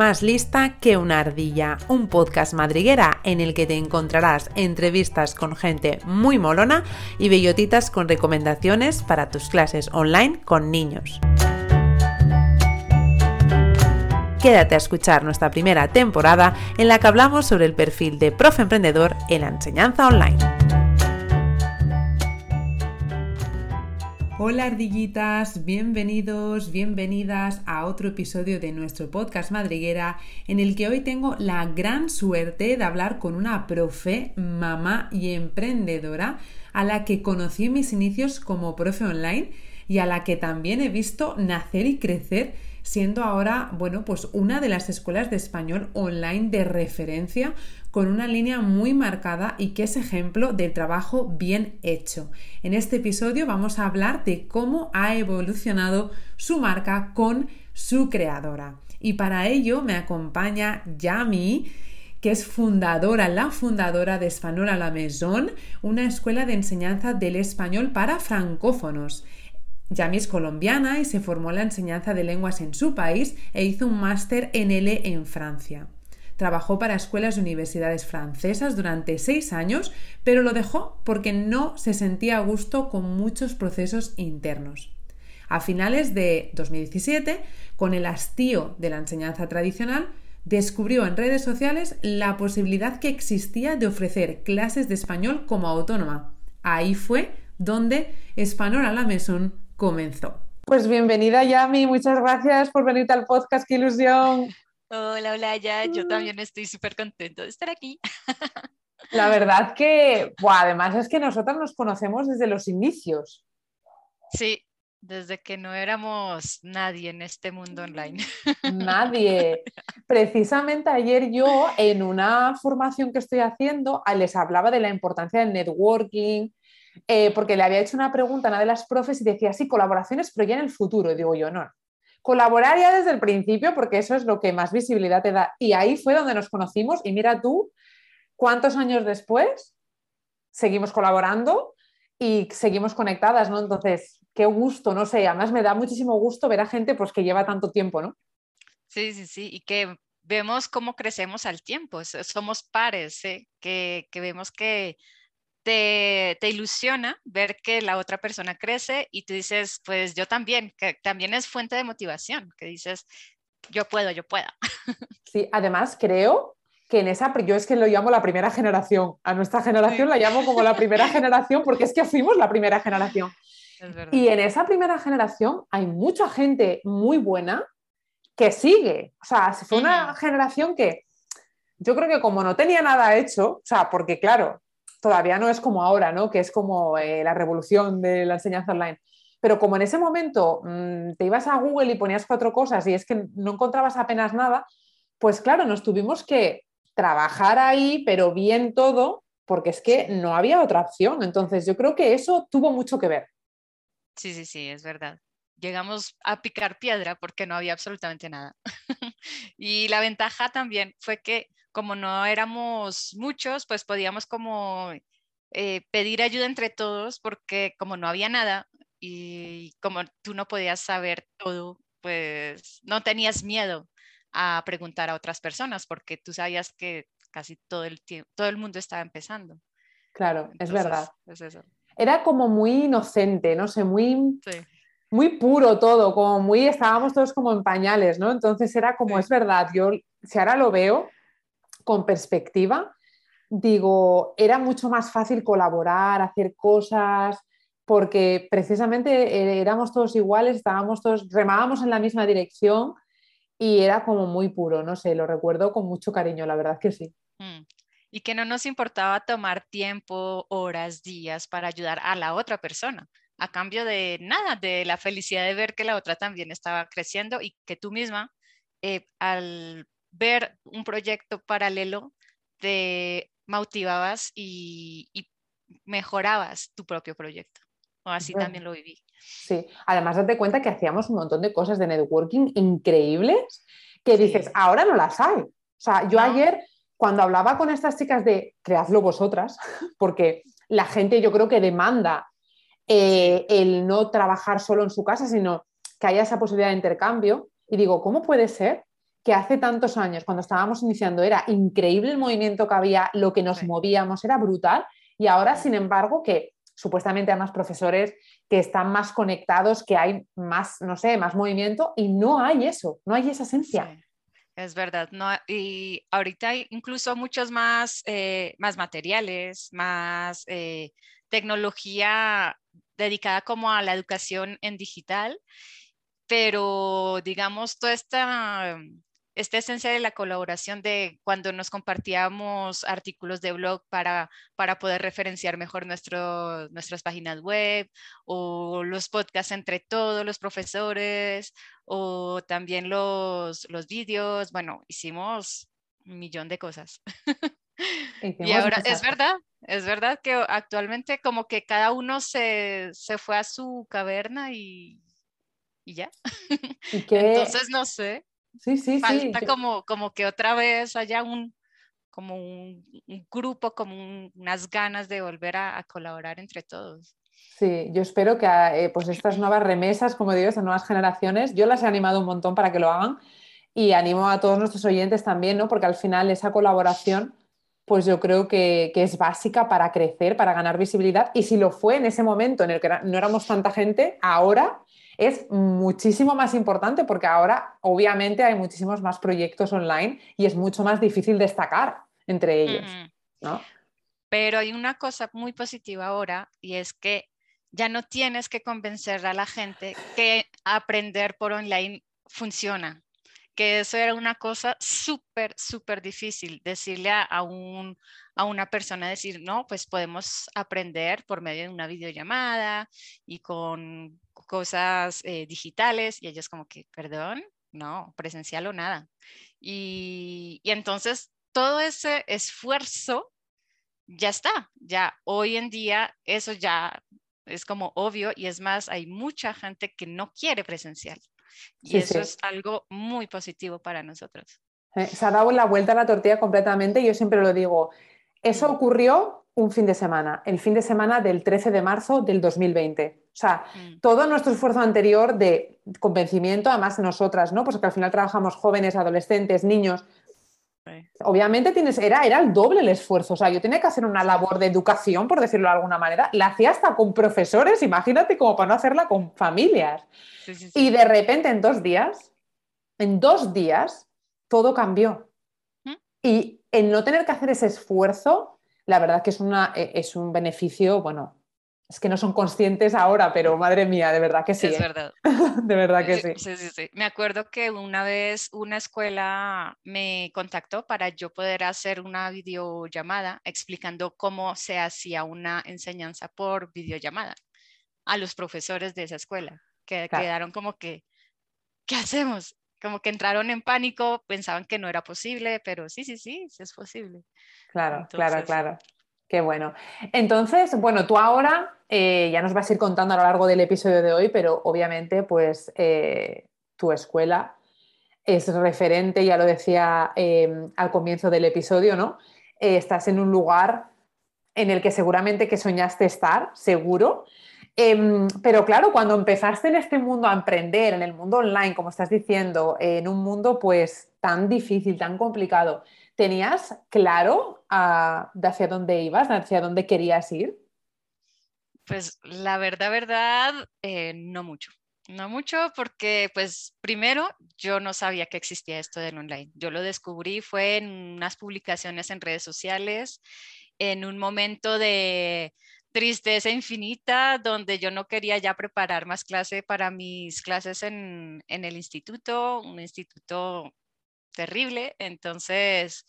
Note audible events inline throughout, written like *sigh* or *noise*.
Más lista que una ardilla, un podcast madriguera en el que te encontrarás entrevistas con gente muy molona y bellotitas con recomendaciones para tus clases online con niños. Quédate a escuchar nuestra primera temporada en la que hablamos sobre el perfil de profe emprendedor en la enseñanza online. Hola ardillitas, bienvenidos, bienvenidas a otro episodio de nuestro podcast Madriguera en el que hoy tengo la gran suerte de hablar con una profe, mamá y emprendedora a la que conocí en mis inicios como profe online y a la que también he visto nacer y crecer siendo ahora, bueno, pues una de las escuelas de español online de referencia con una línea muy marcada y que es ejemplo del trabajo bien hecho. En este episodio vamos a hablar de cómo ha evolucionado su marca con su creadora. Y para ello me acompaña Yami, que es fundadora, la fundadora de Español a la Maison, una escuela de enseñanza del español para francófonos. Yami es colombiana y se formó en la enseñanza de lenguas en su país e hizo un máster en L en Francia. Trabajó para escuelas y universidades francesas durante seis años, pero lo dejó porque no se sentía a gusto con muchos procesos internos. A finales de 2017, con el hastío de la enseñanza tradicional, descubrió en redes sociales la posibilidad que existía de ofrecer clases de español como autónoma. Ahí fue donde Español a la Maison comenzó. Pues bienvenida Yami, muchas gracias por venirte al podcast, qué ilusión. Hola, hola, ya, yo también estoy súper contento de estar aquí. La verdad que, *laughs* además es que nosotros nos conocemos desde los inicios. Sí, desde que no éramos nadie en este mundo online. Nadie. *laughs* Precisamente ayer yo en una formación que estoy haciendo les hablaba de la importancia del networking, eh, porque le había hecho una pregunta a una de las profes y decía, sí, colaboraciones, pero ya en el futuro. digo yo, no, colaborar ya desde el principio, porque eso es lo que más visibilidad te da. Y ahí fue donde nos conocimos y mira tú, cuántos años después seguimos colaborando y seguimos conectadas, ¿no? Entonces, qué gusto, no sé, además me da muchísimo gusto ver a gente pues que lleva tanto tiempo, ¿no? Sí, sí, sí, y que vemos cómo crecemos al tiempo, somos pares, ¿eh? que, que vemos que te, ilusiona ver que la otra persona crece y tú dices, pues yo también, que también es fuente de motivación, que dices, yo puedo, yo puedo. *laughs* Sí, además creo que en esa, yo es que lo llamo la primera generación, a nuestra generación la llamo como la primera *laughs* generación porque es que fuimos la primera generación. Y en esa primera generación hay mucha gente muy buena que sigue. O sea, fue una generación que yo creo que como no tenía nada hecho, o sea, porque claro, todavía no es como ahora, ¿no? Que es como eh, la revolución de la enseñanza online. Pero como en ese momento mm, te ibas a Google y ponías cuatro cosas y es que no encontrabas apenas nada, pues claro, nos tuvimos que trabajar ahí, pero bien todo, porque es que no había otra opción. Entonces yo creo que eso tuvo mucho que ver. Sí, sí, sí, es verdad. Llegamos a picar piedra porque no había absolutamente nada. *laughs* y la ventaja también fue que como no éramos muchos, pues podíamos como eh, pedir ayuda entre todos porque como no había nada y como tú no podías saber todo, pues no tenías miedo a preguntar a otras personas porque tú sabías que casi todo el tiempo, todo el mundo estaba empezando. Claro, es verdad. Era como muy inocente, no sé, muy, muy puro todo, como muy, estábamos todos como en pañales, ¿no? Entonces era como, es verdad, yo si ahora lo veo, con perspectiva, digo, era mucho más fácil colaborar, hacer cosas, porque precisamente eh, éramos todos iguales, estábamos todos, remábamos en la misma dirección y era como muy puro, no sé, lo recuerdo con mucho cariño, la verdad que sí. Mm. Y que no nos importaba tomar tiempo, horas, días para ayudar a la otra persona, a cambio de nada, de la felicidad de ver que la otra también estaba creciendo y que tú misma, eh, al ver un proyecto paralelo, te motivabas y, mejorabas tu propio proyecto. O así también lo viví. Sí, además date cuenta que hacíamos un montón de cosas de networking increíbles que dices, ahora no las hay. O sea, yo ayer cuando hablaba con estas chicas de creadlo vosotras, *laughs* porque la gente yo creo que demanda eh, el no trabajar solo en su casa, sino que haya esa posibilidad de intercambio, y digo, ¿cómo puede ser que hace tantos años, cuando estábamos iniciando, era increíble el movimiento que había, lo que nos movíamos, era brutal. Y ahora, sin embargo, que supuestamente hay más profesores que están más conectados, que hay más, no sé, más movimiento y no hay eso, no hay esa esencia. Es verdad, no, y ahorita hay incluso muchos más, eh, más materiales, más eh, tecnología dedicada como a la educación en digital, pero digamos, toda esta esta esencia de la colaboración de cuando nos compartíamos artículos de blog para, para poder referenciar mejor nuestro, nuestras páginas web o los podcasts entre todos los profesores o también los, los vídeos. Bueno, hicimos un millón de cosas. *laughs* y ahora es verdad, es verdad que actualmente como que cada uno se, se fue a su caverna y, y ya. *laughs* Entonces, no sé. Sí, sí, Falta como, como que otra vez haya un, como un, grupo, como unas ganas de volver a, colaborar entre todos. Sí, yo espero que eh, pues estas nuevas remesas, como digo, estas nuevas generaciones, yo las he animado un montón para que lo hagan y animo a todos nuestros oyentes también, ¿no? Porque al final esa colaboración, pues yo creo que, que es básica para crecer, para ganar visibilidad. Y si lo fue en ese momento en el que no éramos tanta gente, ahora es muchísimo más importante porque ahora obviamente hay muchísimos más proyectos online y es mucho más difícil destacar entre ellos. Pero hay una cosa muy positiva ahora y es que ya no tienes que convencer a la gente que aprender por online funciona que eso era una cosa súper, súper difícil, decirle a, un, a una persona, decir, no, pues podemos aprender por medio de una videollamada y con cosas eh, digitales, y ellos como que, perdón, no, presencial o nada. Y, y entonces todo ese esfuerzo ya está, ya hoy en día eso ya es como obvio y es más, hay mucha gente que no quiere presencial. Y eso es algo muy positivo para nosotros. Eh, se ha dado la vuelta a la tortilla completamente. Yo siempre lo digo. Eso mm. ocurrió un fin de semana, el fin de semana del 13 de marzo del 2020. O sea, mm. todo nuestro esfuerzo anterior de convencimiento, además nosotras, ¿no? Pues que al final trabajamos jóvenes, adolescentes, niños, Obviamente tienes, era, era el doble el esfuerzo. O sea, yo tenía que hacer una labor de educación, por decirlo de alguna manera. La hacía hasta con profesores, imagínate, como para no hacerla con familias. Y de repente, en dos días, en dos días, todo cambió. ¿Mm? Y el no tener que hacer ese esfuerzo, la verdad que es, una, e, es un beneficio, bueno, es que no son conscientes ahora, pero madre mía, de verdad que sí. Es ¿eh? verdad. *laughs* de verdad que sí. Sí, sí, sí. Me acuerdo que una vez una escuela me contactó para yo poder hacer una videollamada explicando cómo se hacía una enseñanza por videollamada a los profesores de esa escuela, que quedaron como que, ¿qué hacemos? Como que entraron en pánico, pensaban que no era posible, pero sí, sí, sí, sí es posible. Claro, claro, claro. Qué bueno. Entonces, bueno, tú ahora eh, ya nos vas a ir contando a lo largo del episodio de hoy, pero obviamente, pues eh, tu escuela es referente, ya lo decía em, al comienzo del episodio, ¿no? Eh, estás en un lugar en el que seguramente que soñaste estar, seguro. Em, pero claro, cuando empezaste en este mundo a emprender, en el mundo online, como estás diciendo, en un mundo pues tan difícil, tan complicado, ¿Tenías claro ah, de hacia dónde ibas, hacia dónde querías ir? Pues la verdad, verdad, eh, no mucho. No mucho porque, pues, primero, yo no sabía que existía esto del online. Yo lo descubrí fue en unas publicaciones en redes sociales, en un momento de tristeza infinita, donde yo no quería ya preparar más clase para mis clases en, en el instituto, un instituto terrible. Entonces,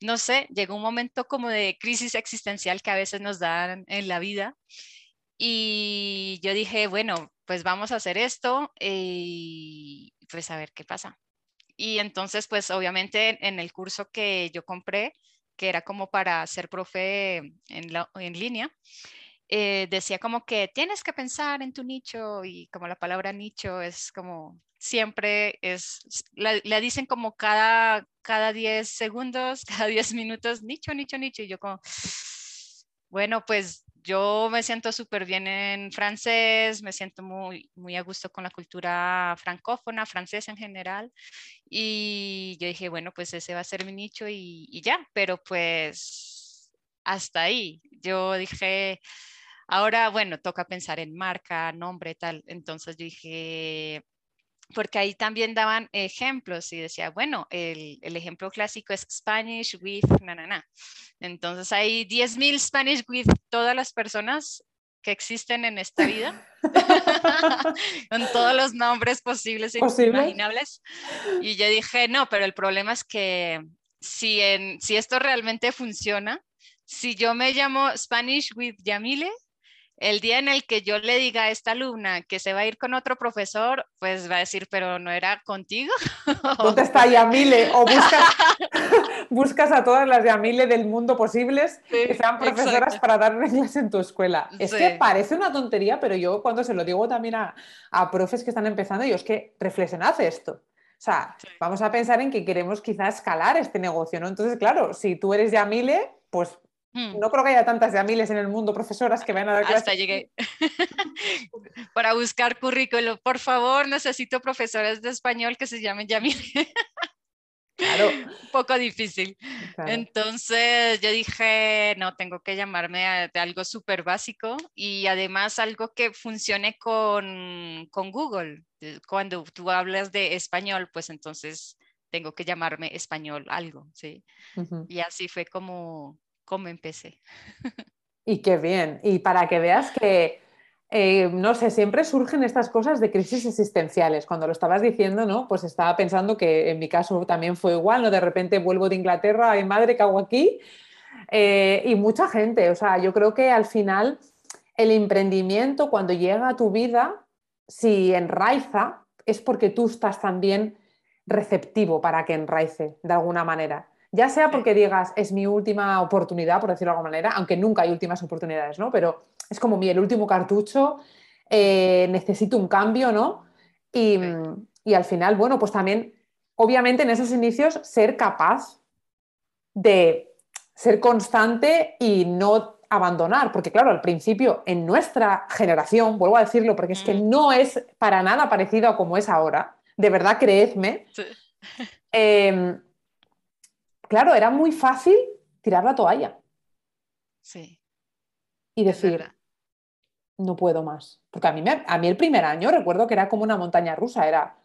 no sé, llegó un momento como de crisis existencial que a veces nos dan en la vida. Y yo dije, bueno, pues vamos a hacer esto y pues a ver qué pasa. Y entonces, pues obviamente en el curso que yo compré, que era como para ser profe en, en línea, eh, decía como que tienes que pensar en tu nicho y como la palabra nicho es como siempre es, la, dicen como cada, cada 10 segundos, *laughs* cada 10 minutos, nicho, nicho, nicho. Y yo como, bueno, pues yo me siento súper bien en francés, me siento muy, muy a gusto con la cultura francófona, francesa en general. Y yo dije, bueno, pues ese va a ser mi nicho y, y ya, pero pues hasta ahí. Yo dije, ahora, bueno, toca pensar en marca, nombre, tal. Entonces yo dije, porque ahí también daban ejemplos y decía, bueno, el, el ejemplo clásico es Spanish with na, na, na. Entonces hay 10.000 Spanish with todas las personas que existen en esta vida, *laughs* con todos los nombres posibles e imaginables. Y yo dije, no, pero el problema es que si, en, si esto realmente funciona, si yo me llamo Spanish with Yamile, el día en el que yo le diga a esta alumna que se va a ir con otro profesor, pues va a decir, pero no era contigo. *laughs* ¿Dónde está Yamile? O buscas, *laughs* buscas a todas las Yamile del mundo posibles que sean profesoras para dar reglas en tu escuela. Es que parece una tontería, pero yo cuando se lo digo también a, a profes que están empezando, yo es que reflexionad esto. O sea, vamos a pensar en que queremos quizás escalar este negocio, ¿no? Entonces, claro, si tú eres Yamile, pues Hmm. No creo que haya tantas Yamiles en el mundo, profesoras que vayan a dar clases. Hasta llegué. *laughs* Para buscar currículo, por favor, necesito profesores de español que se llamen Yamile. *laughs* Claro. Un poco difícil. Entonces yo dije, no, tengo que llamarme de algo súper básico y además algo que funcione con, con, Google. Cuando tú hablas de español, pues entonces tengo que llamarme español algo, ¿sí? Y así fue como, cómo empecé. Y qué bien. Y para que veas que, eh, no sé, siempre surgen estas cosas de crisis existenciales. Cuando lo estabas diciendo, ¿no? Pues estaba pensando que en mi caso también fue igual, ¿no? De repente vuelvo de Inglaterra, ay madre, ¿qué hago aquí? Eh, y mucha gente, o sea, yo creo que al final el emprendimiento cuando llega a tu vida, si enraiza, es porque tú estás también receptivo para que enraice de alguna manera. Ya sea porque digas, es mi última oportunidad, por decirlo de alguna manera, aunque nunca hay últimas oportunidades, ¿no? Pero es como mi, el último cartucho, eh, necesito un cambio, ¿no? Y, y, al final, bueno, pues también, obviamente en esos inicios, ser capaz de ser constante y no abandonar, porque claro, al principio, en nuestra generación, vuelvo a decirlo, porque es que mm. no es para nada parecido a como es ahora, de verdad, creedme. Sí. Em, claro, era muy fácil tirar la toalla. Sí. Y decir, no puedo más. Porque a mí, a mí el primer año recuerdo que era como una montaña rusa, era,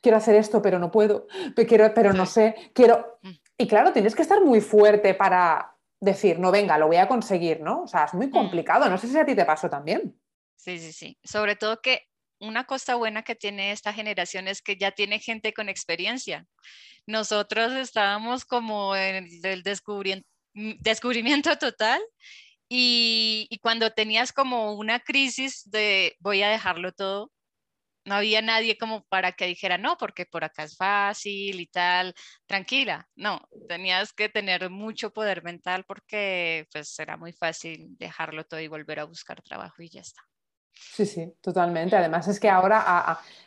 quiero hacer esto, pero no puedo, quiero, pero no sé, quiero... Mm. Y claro, tienes que estar muy fuerte para decir, no, venga, lo voy a conseguir, ¿no? O sea, es muy mm. complicado. No sé si a ti te pasó también. Sí, sí, sí. Sobre todo que una cosa buena que tiene esta generación es que ya tiene gente con experiencia. Nosotros estábamos como en el mm, descubrimiento, total y, cuando tenías como una crisis de voy a dejarlo todo, no había nadie como para que dijera, no, porque por acá es fácil y tal, tranquila. No, tenías que tener mucho poder mental porque pues era muy fácil dejarlo todo y volver a buscar trabajo y ya está. Sí, sí, totalmente. Además es que ahora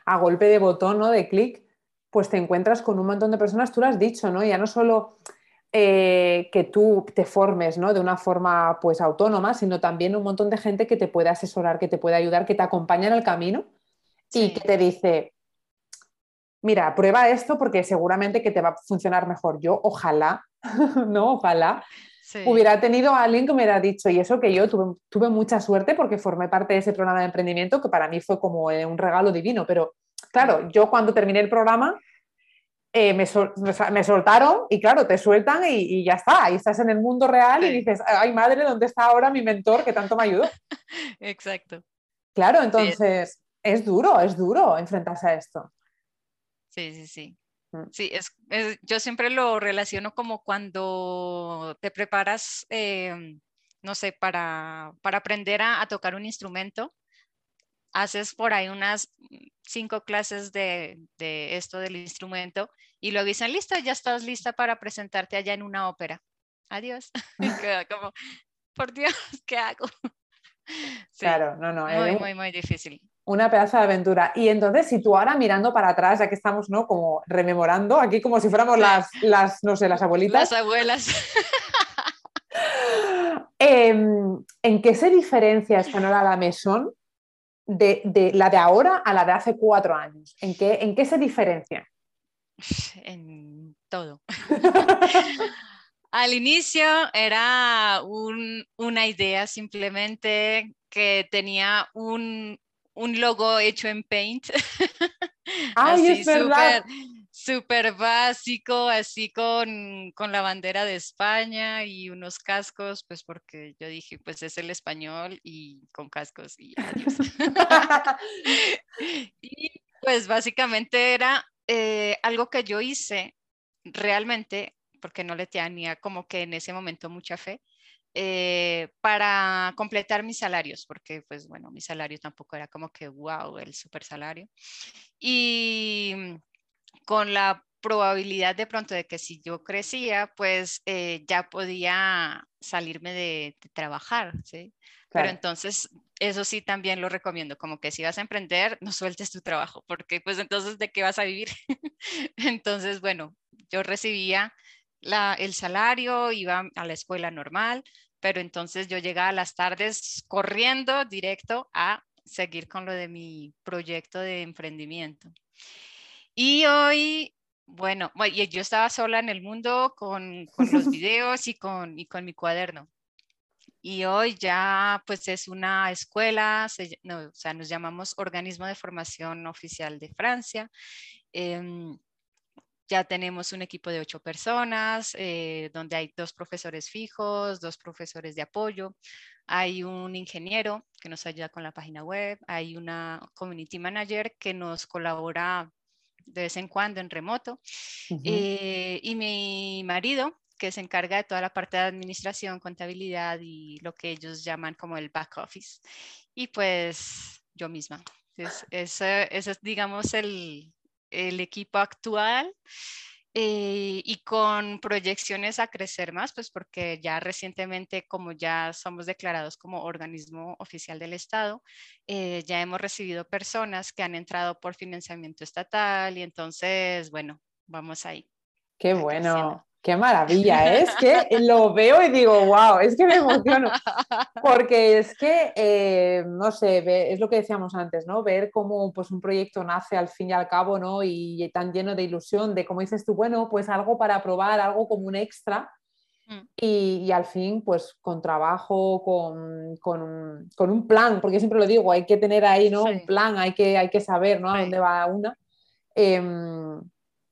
a, golpe de botón, ¿no? De clic, pues te encuentras con un montón de personas, tú lo has dicho, ¿no? Ya no solo eh, que tú te formes, ¿no? De una forma, pues, autónoma, sino también un montón de gente que te puede asesorar, que te puede ayudar, que te acompaña en el camino y que te dice, mira, prueba esto porque seguramente que te va a funcionar mejor. Yo, ojalá, *laughs* ¿no? Ojalá hubiera tenido a alguien que me hubiera dicho, y eso que yo tuve, tuve, mucha suerte porque formé parte de ese programa de emprendimiento que para mí fue como eh, un regalo divino, pero claro, yo cuando terminé el programa eh, me, me, soltaron y claro, te sueltan y, ya está, ahí estás en el mundo real y dices, ay madre, ¿dónde está ahora mi mentor que tanto me ayudó? *laughs* Exacto. Claro, entonces es duro, es duro enfrentarse a esto. Sí, sí, sí. Sí, es, yo siempre lo relaciono como cuando te preparas, em, no sé, para, para aprender a, tocar un instrumento, haces por ahí unas cinco clases de, de, esto del instrumento y luego dicen, listo, ya estás lista para presentarte allá en una ópera. Adiós. *laughs* como, por Dios, ¿qué hago? *laughs* claro, no, no. Muy, muy, muy difícil. Una pedazo de aventura. Y entonces, si tú ahora mirando para atrás, ya que estamos, ¿no? Como rememorando, aquí como si fuéramos las, las no sé, las abuelitas. Las abuelas. *laughs* Em, ¿En qué se diferencia Español a la Mesón de, la de ahora a la de hace cuatro años? ¿En qué, en qué se diferencia? En todo. Al inicio era una idea simplemente que tenía un, logo hecho en Paint. *laughs* Ay, es verdad súper básico, así con, la bandera de España y unos cascos, pues porque yo dije, pues es el español y con cascos y adiós. *laughs* *laughs* y pues básicamente era eh, algo que yo hice realmente, porque no le tenía como que en ese momento mucha fe, eh, para completar mis salarios, porque pues bueno, mi salario tampoco era como que wow, el super salario. Y con la probabilidad de pronto de que si yo crecía, pues eh, ya podía salirme de, trabajar, ¿sí? Pero entonces, eso sí también lo recomiendo, como que si vas a emprender, no sueltes tu trabajo, porque pues entonces, ¿de qué vas a vivir? *laughs* entonces, bueno, yo recibía el salario, iba a la escuela normal, pero entonces yo llegaba a las tardes corriendo directo a seguir con lo de mi proyecto de emprendimiento. Y hoy, bueno, yo estaba sola en el mundo con, con los *laughs* videos y con, y con mi cuaderno. Y hoy ya pues es una escuela, o sea, nos llamamos Organismo de Formación Oficial de Francia. Em, ya tenemos un equipo de ocho personas, eh, donde hay dos profesores fijos, dos profesores de apoyo, hay un ingeniero que nos ayuda con la página web, hay una community manager que nos colabora de vez en cuando en remoto. Eh, y mi marido, que se encarga de toda la parte de administración, contabilidad y lo que ellos llaman como el back office. Y pues yo misma. ese, ese es, digamos, el, el equipo actual. Eh, y con proyecciones a crecer más, pues porque ya recientemente, como ya somos declarados como organismo oficial del Estado, eh, ya hemos recibido personas que han entrado por financiamiento estatal y entonces, bueno, vamos ahí. Qué bueno. Qué maravilla, ¿eh? es que *laughs* lo veo y digo, wow, es que me emociono. *laughs* Porque es que, eh, no sé, es lo que decíamos antes, ¿no? Ver cómo pues, un proyecto nace al fin y al cabo, ¿no? Y, tan lleno de ilusión, de como dices tú, bueno, pues algo para probar, algo como un extra. Mm. Y, al fin, pues con trabajo, con, un plan, porque siempre lo digo, hay que tener ahí, ¿no? Un plan, hay que, hay que saber, ¿no? A dónde va una. Em,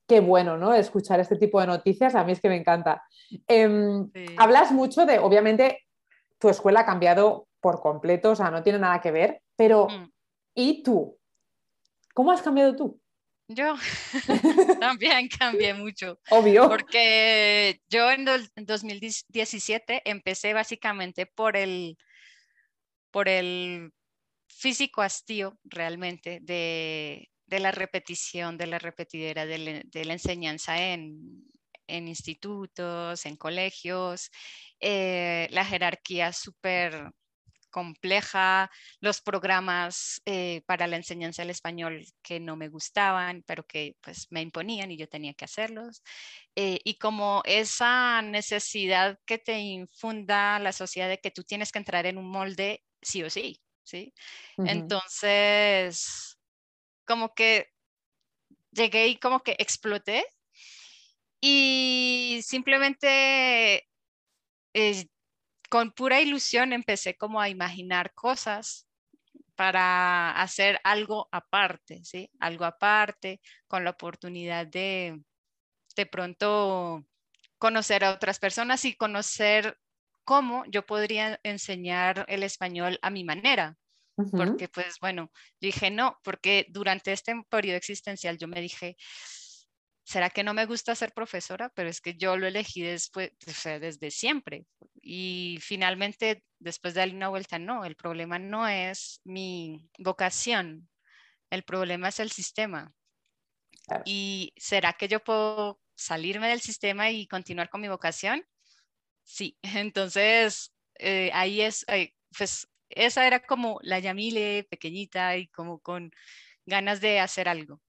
qué bueno, ¿no? Escuchar este tipo de noticias, a mí es que me encanta. Em, hablas mucho de, obviamente, tu escuela ha cambiado por completo, o sea, no tiene nada que ver, pero mm. ¿y tú? ¿Cómo has cambiado tú? Yo *laughs* también cambié mucho. Obvio. Porque yo en, 2017 empecé básicamente por el, por el físico hastío realmente de, de la repetición, de la repetidera, de, la enseñanza en, institutos, en colegios, eh, la jerarquía súper compleja, los programas eh, para la enseñanza del español que no me gustaban, pero que pues me imponían y yo tenía que hacerlos. Eh, y como esa necesidad que te infunda la sociedad de que tú tienes que entrar en un molde sí o sí, ¿sí? Entonces, como que llegué y como que exploté y simplemente eh, con pura ilusión empecé como a imaginar cosas para hacer algo aparte, ¿sí? Algo aparte, con la oportunidad de de pronto conocer a otras personas y conocer cómo yo podría enseñar el español a mi manera, porque pues bueno, dije no, porque durante este periodo existencial yo me dije, ¿será que no me gusta ser profesora? Pero es que yo lo elegí después, desde siempre. Y finalmente, después de darle una vuelta, no, el problema no es mi vocación, el problema es el sistema. ¿Y será que yo puedo salirme del sistema y continuar con mi vocación? Sí, *laughs* entonces eh, ahí es, pues esa era como la Yamile pequeñita y como con ganas de hacer algo.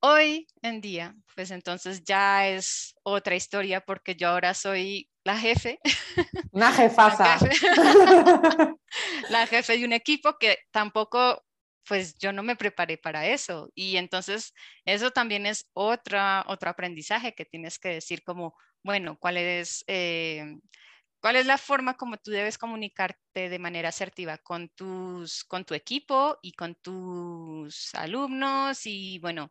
Hoy en día, pues entonces ya es otra historia porque yo ahora soy la jefe. *laughs* Una jefasa. *laughs* La jefe, de un equipo que tampoco, pues yo no me preparé para eso. Y entonces eso también es otra, otro aprendizaje que tienes que decir como, bueno, ¿cuál es, eh, ¿cuál es la forma como tú debes comunicarte de manera asertiva con, tus, con tu equipo y con tus alumnos? Y bueno,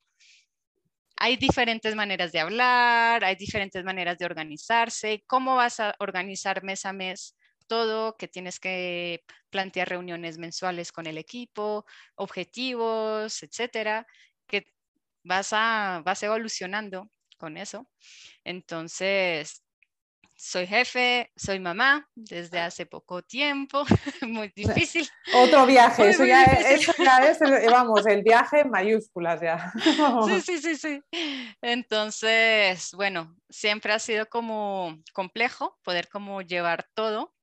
hay diferentes maneras de hablar, hay diferentes maneras de organizarse. ¿Cómo vas a organizar mes a mes todo? Que tienes que plantear reuniones mensuales con el equipo, objetivos, etcétera, que vas, a, vas evolucionando con eso. Entonces, soy jefe, soy mamá desde hace poco tiempo, *laughs* muy difícil. Otro viaje, eso, ya es, vamos, el viaje en mayúsculas ya. *laughs* Sí, *laughs* sí, sí, sí. Entonces, bueno, siempre ha sido como complejo poder como llevar todo,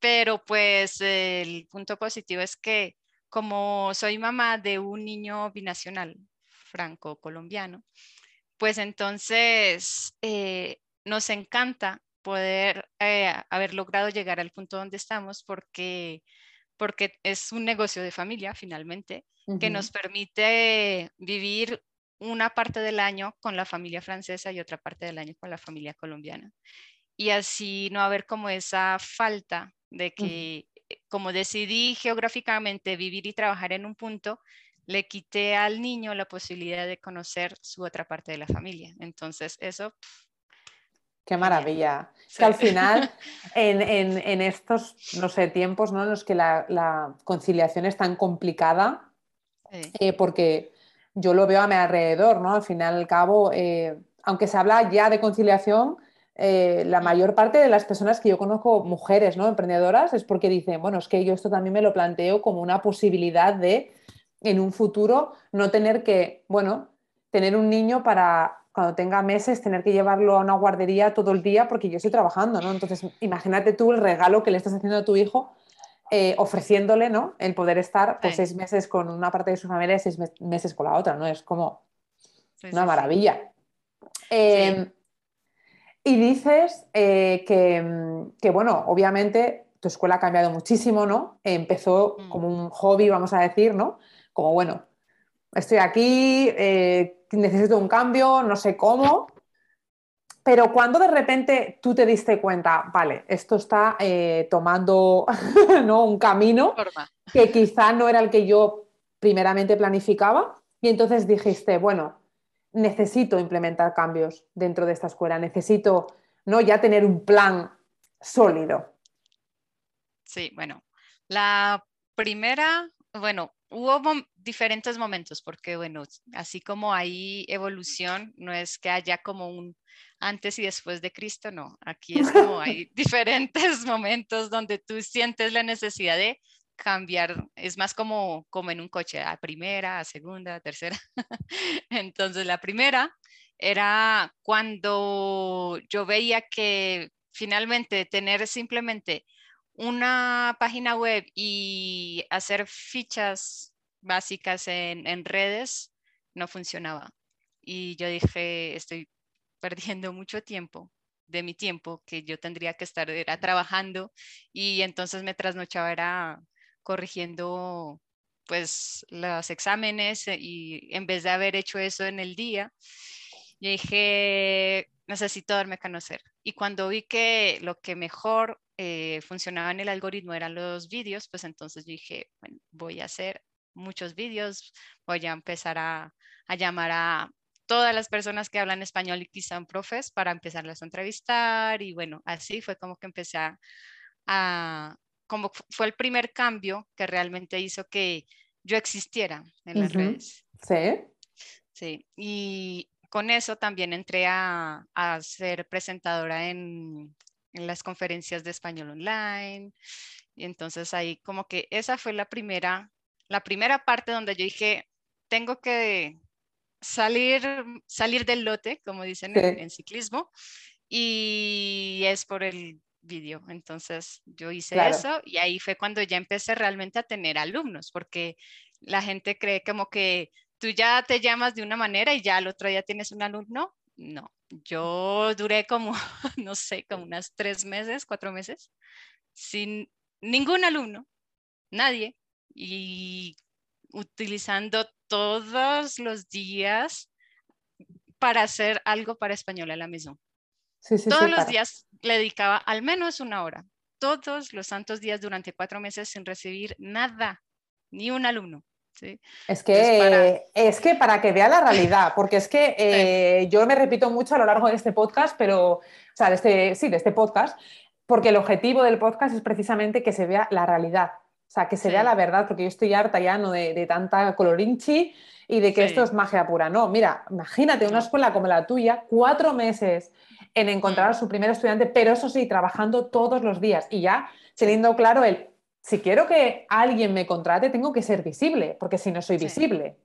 pero pues el punto positivo es que como soy mamá de un niño binacional franco-colombiano, pues entonces eh, nos encanta poder eh, haber logrado llegar al punto donde estamos porque, porque es un negocio de familia finalmente que nos permite vivir una parte del año con la familia francesa y otra parte del año con la familia colombiana. Y así no haber como esa falta de que, eh, como decidí geográficamente vivir y trabajar en un punto, le quité al niño la posibilidad de conocer su otra parte de la familia. Entonces, eso Qué maravilla. Que al final, *laughs* en, estos, no sé, tiempos ¿no? en los que la, conciliación es tan complicada, eh, porque yo lo veo a mi alrededor, ¿no? Al final, al cabo, eh, aunque se habla ya de conciliación, eh, la mayor parte de las personas que yo conozco, mujeres, ¿no? Emprendedoras, es porque dicen, bueno, es que yo esto también me lo planteo como una posibilidad de, en un futuro, no tener que, bueno, tener un niño para cuando tenga meses, tener que llevarlo a una guardería todo el día porque yo estoy trabajando, ¿no? Entonces, imagínate tú el regalo que le estás haciendo a tu hijo eh, ofreciéndole, ¿no? El poder estar pues, seis meses con una parte de su familia y seis meses con la otra, ¿no? Es como una maravilla. Em, y dices eh, que, bueno, obviamente tu escuela ha cambiado muchísimo, ¿no? Empezó mm. como un hobby, vamos a decir, ¿no? Como, bueno, estoy aquí, eh, necesito un cambio, no sé cómo. Pero cuando de repente tú te diste cuenta, vale, esto está eh, tomando *laughs* ¿no? un camino que quizá no era el que yo primeramente planificaba, y entonces dijiste, bueno, necesito implementar cambios dentro de esta escuela, necesito no ya tener un plan sólido. Sí, bueno, la primera, bueno, hubo diferentes momentos, porque bueno, así como hay evolución, no es que haya como un antes y después de Cristo, no, aquí es como hay *laughs* diferentes momentos donde tú sientes la necesidad de cambiar, es más como, como en un coche, a primera, a segunda, a tercera. *laughs* Entonces la primera era cuando yo veía que finalmente tener simplemente una página web y hacer fichas básicas en, redes no funcionaba. Y yo dije, estoy *laughs* perdiendo mucho tiempo de mi tiempo que yo tendría que estar era trabajando y entonces me trasnochaba era corrigiendo pues los exámenes eh, y en vez de haber hecho eso en el día, dije, necesito darme a conocer. Y cuando vi que lo que mejor eh, funcionaba en el algoritmo eran los vídeos, pues entonces dije, bueno, voy a hacer muchos vídeos, voy a empezar a, llamar a todas las personas que hablan español y quizá son profes para empezarlas a entrevistar y bueno, así fue como que empecé a, como fue el primer cambio que realmente hizo que yo existiera en las redes. Sí. Sí, y con eso también entré a, a ser presentadora en, en las conferencias de español online. Y entonces ahí como que esa fue la primera, la primera parte donde yo dije, tengo que salir, salir del lote, como dicen en, ciclismo, y es por el vídeo. Entonces yo hice eso y ahí fue cuando ya empecé realmente a tener alumnos, porque la gente cree como que tú ya te llamas de una manera y ya al otro día tienes un alumno no. Yo duré como, *laughs* no sé, como unas tres meses, cuatro meses, sin ningún alumno, nadie, y utilizando todos los días para hacer algo para español a la misma. Todos los días le dedicaba al menos una hora, todos los santos días durante cuatro meses sin recibir nada, ni un alumno. Es que, para... es que para que vea la realidad, porque es que *laughs* eh, yo me repito mucho a lo largo de este podcast, pero, o sea, de este, sí, de este podcast, porque el objetivo del podcast es precisamente que se vea la realidad, o sea, que se vea la verdad, porque yo estoy harta ya ¿no? de, tanta colorinchi y de que esto es magia pura. No, mira, imagínate una escuela como la tuya, cuatro meses en encontrar a mm. su primer estudiante, pero eso sí, trabajando todos los días y ya teniendo claro el si quiero que alguien me contrate, tengo que ser visible, porque si no soy visible,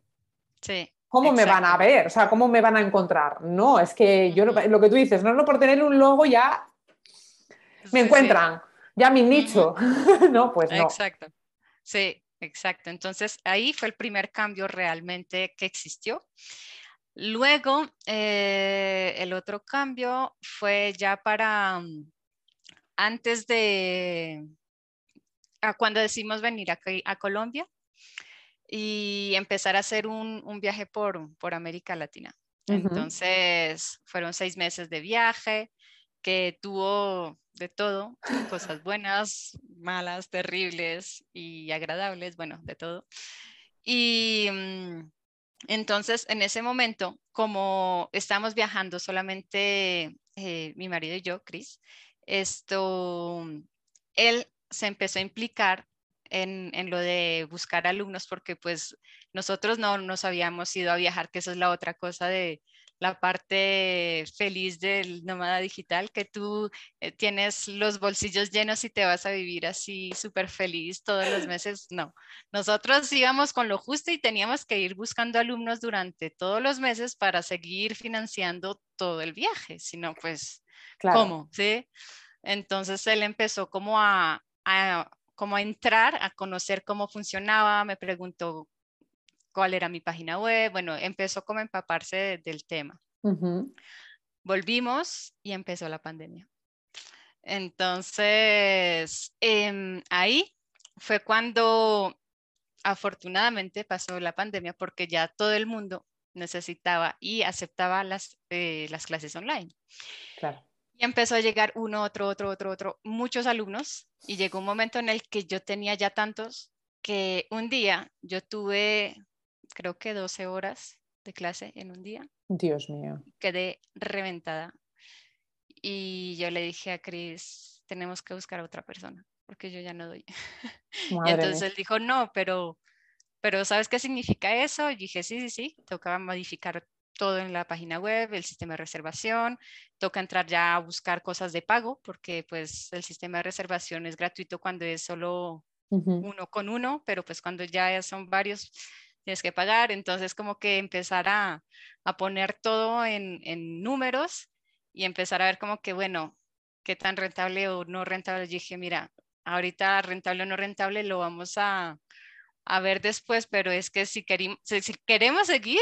sí. ¿cómo me van a ver? O sea, ¿cómo me van a encontrar? No, es que yo lo, que tú dices, no, no por tener un logo ya me encuentran, ya mi nicho. *laughs* no, pues no. Exacto. Sí, exacto. Entonces ahí fue el primer cambio realmente que existió. Luego, eh, el otro cambio fue ya para mm, antes de, cuando decidimos venir aquí a Colombia y empezar a hacer un, viaje por, por, América Latina. Entonces, fueron seis meses de viaje que tuvo de todo, cosas buenas, malas, terribles y agradables, bueno, de todo. Y mm, entonces, en ese momento, como estamos viajando solamente eh, mi marido y yo, Chris, esto, él se empezó a implicar en, lo de buscar alumnos porque pues nosotros no nos habíamos ido a viajar, que eso es la otra cosa de la parte feliz del nómada digital, que tú eh, tienes los bolsillos llenos y te vas a vivir así súper feliz todos los meses. No, nosotros íbamos con lo justo y teníamos que ir buscando alumnos durante todos los meses para seguir financiando todo el viaje, sino pues, ¿cómo? ¿Sí? Entonces él empezó como a, a, como a entrar, a conocer cómo funcionaba, me preguntó cuál era mi página web, bueno, empezó como a empaparse del tema. Volvimos y empezó la pandemia. Entonces, em, ahí fue cuando afortunadamente pasó la pandemia porque ya todo el mundo necesitaba y aceptaba las, eh, las clases online. Claro. Y empezó a llegar uno, otro, otro, otro, otro, muchos alumnos. Y llegó un momento en el que yo tenía ya tantos que un día yo tuve, creo que 12 horas de clase en un día. Dios mío. Quedé reventada. Y yo le dije a Chris, tenemos que buscar a otra persona, porque yo ya no doy. *laughs* y entonces él dijo, no, pero, pero ¿sabes qué significa eso? Y dije, sí, sí, sí, tocaba modificar todo en la página web, el sistema de reservación, toca entrar ya a buscar cosas de pago, porque pues el sistema de reservación es gratuito cuando es solo uno con uno, pero pues cuando ya son varios tienes que pagar, entonces como que empezar a, a poner todo en, en, números y empezar a ver como que, bueno, qué tan rentable o no rentable. Yo dije, mira, ahorita rentable o no rentable lo vamos a, a ver después, pero es que si, queremos, si queremos seguir,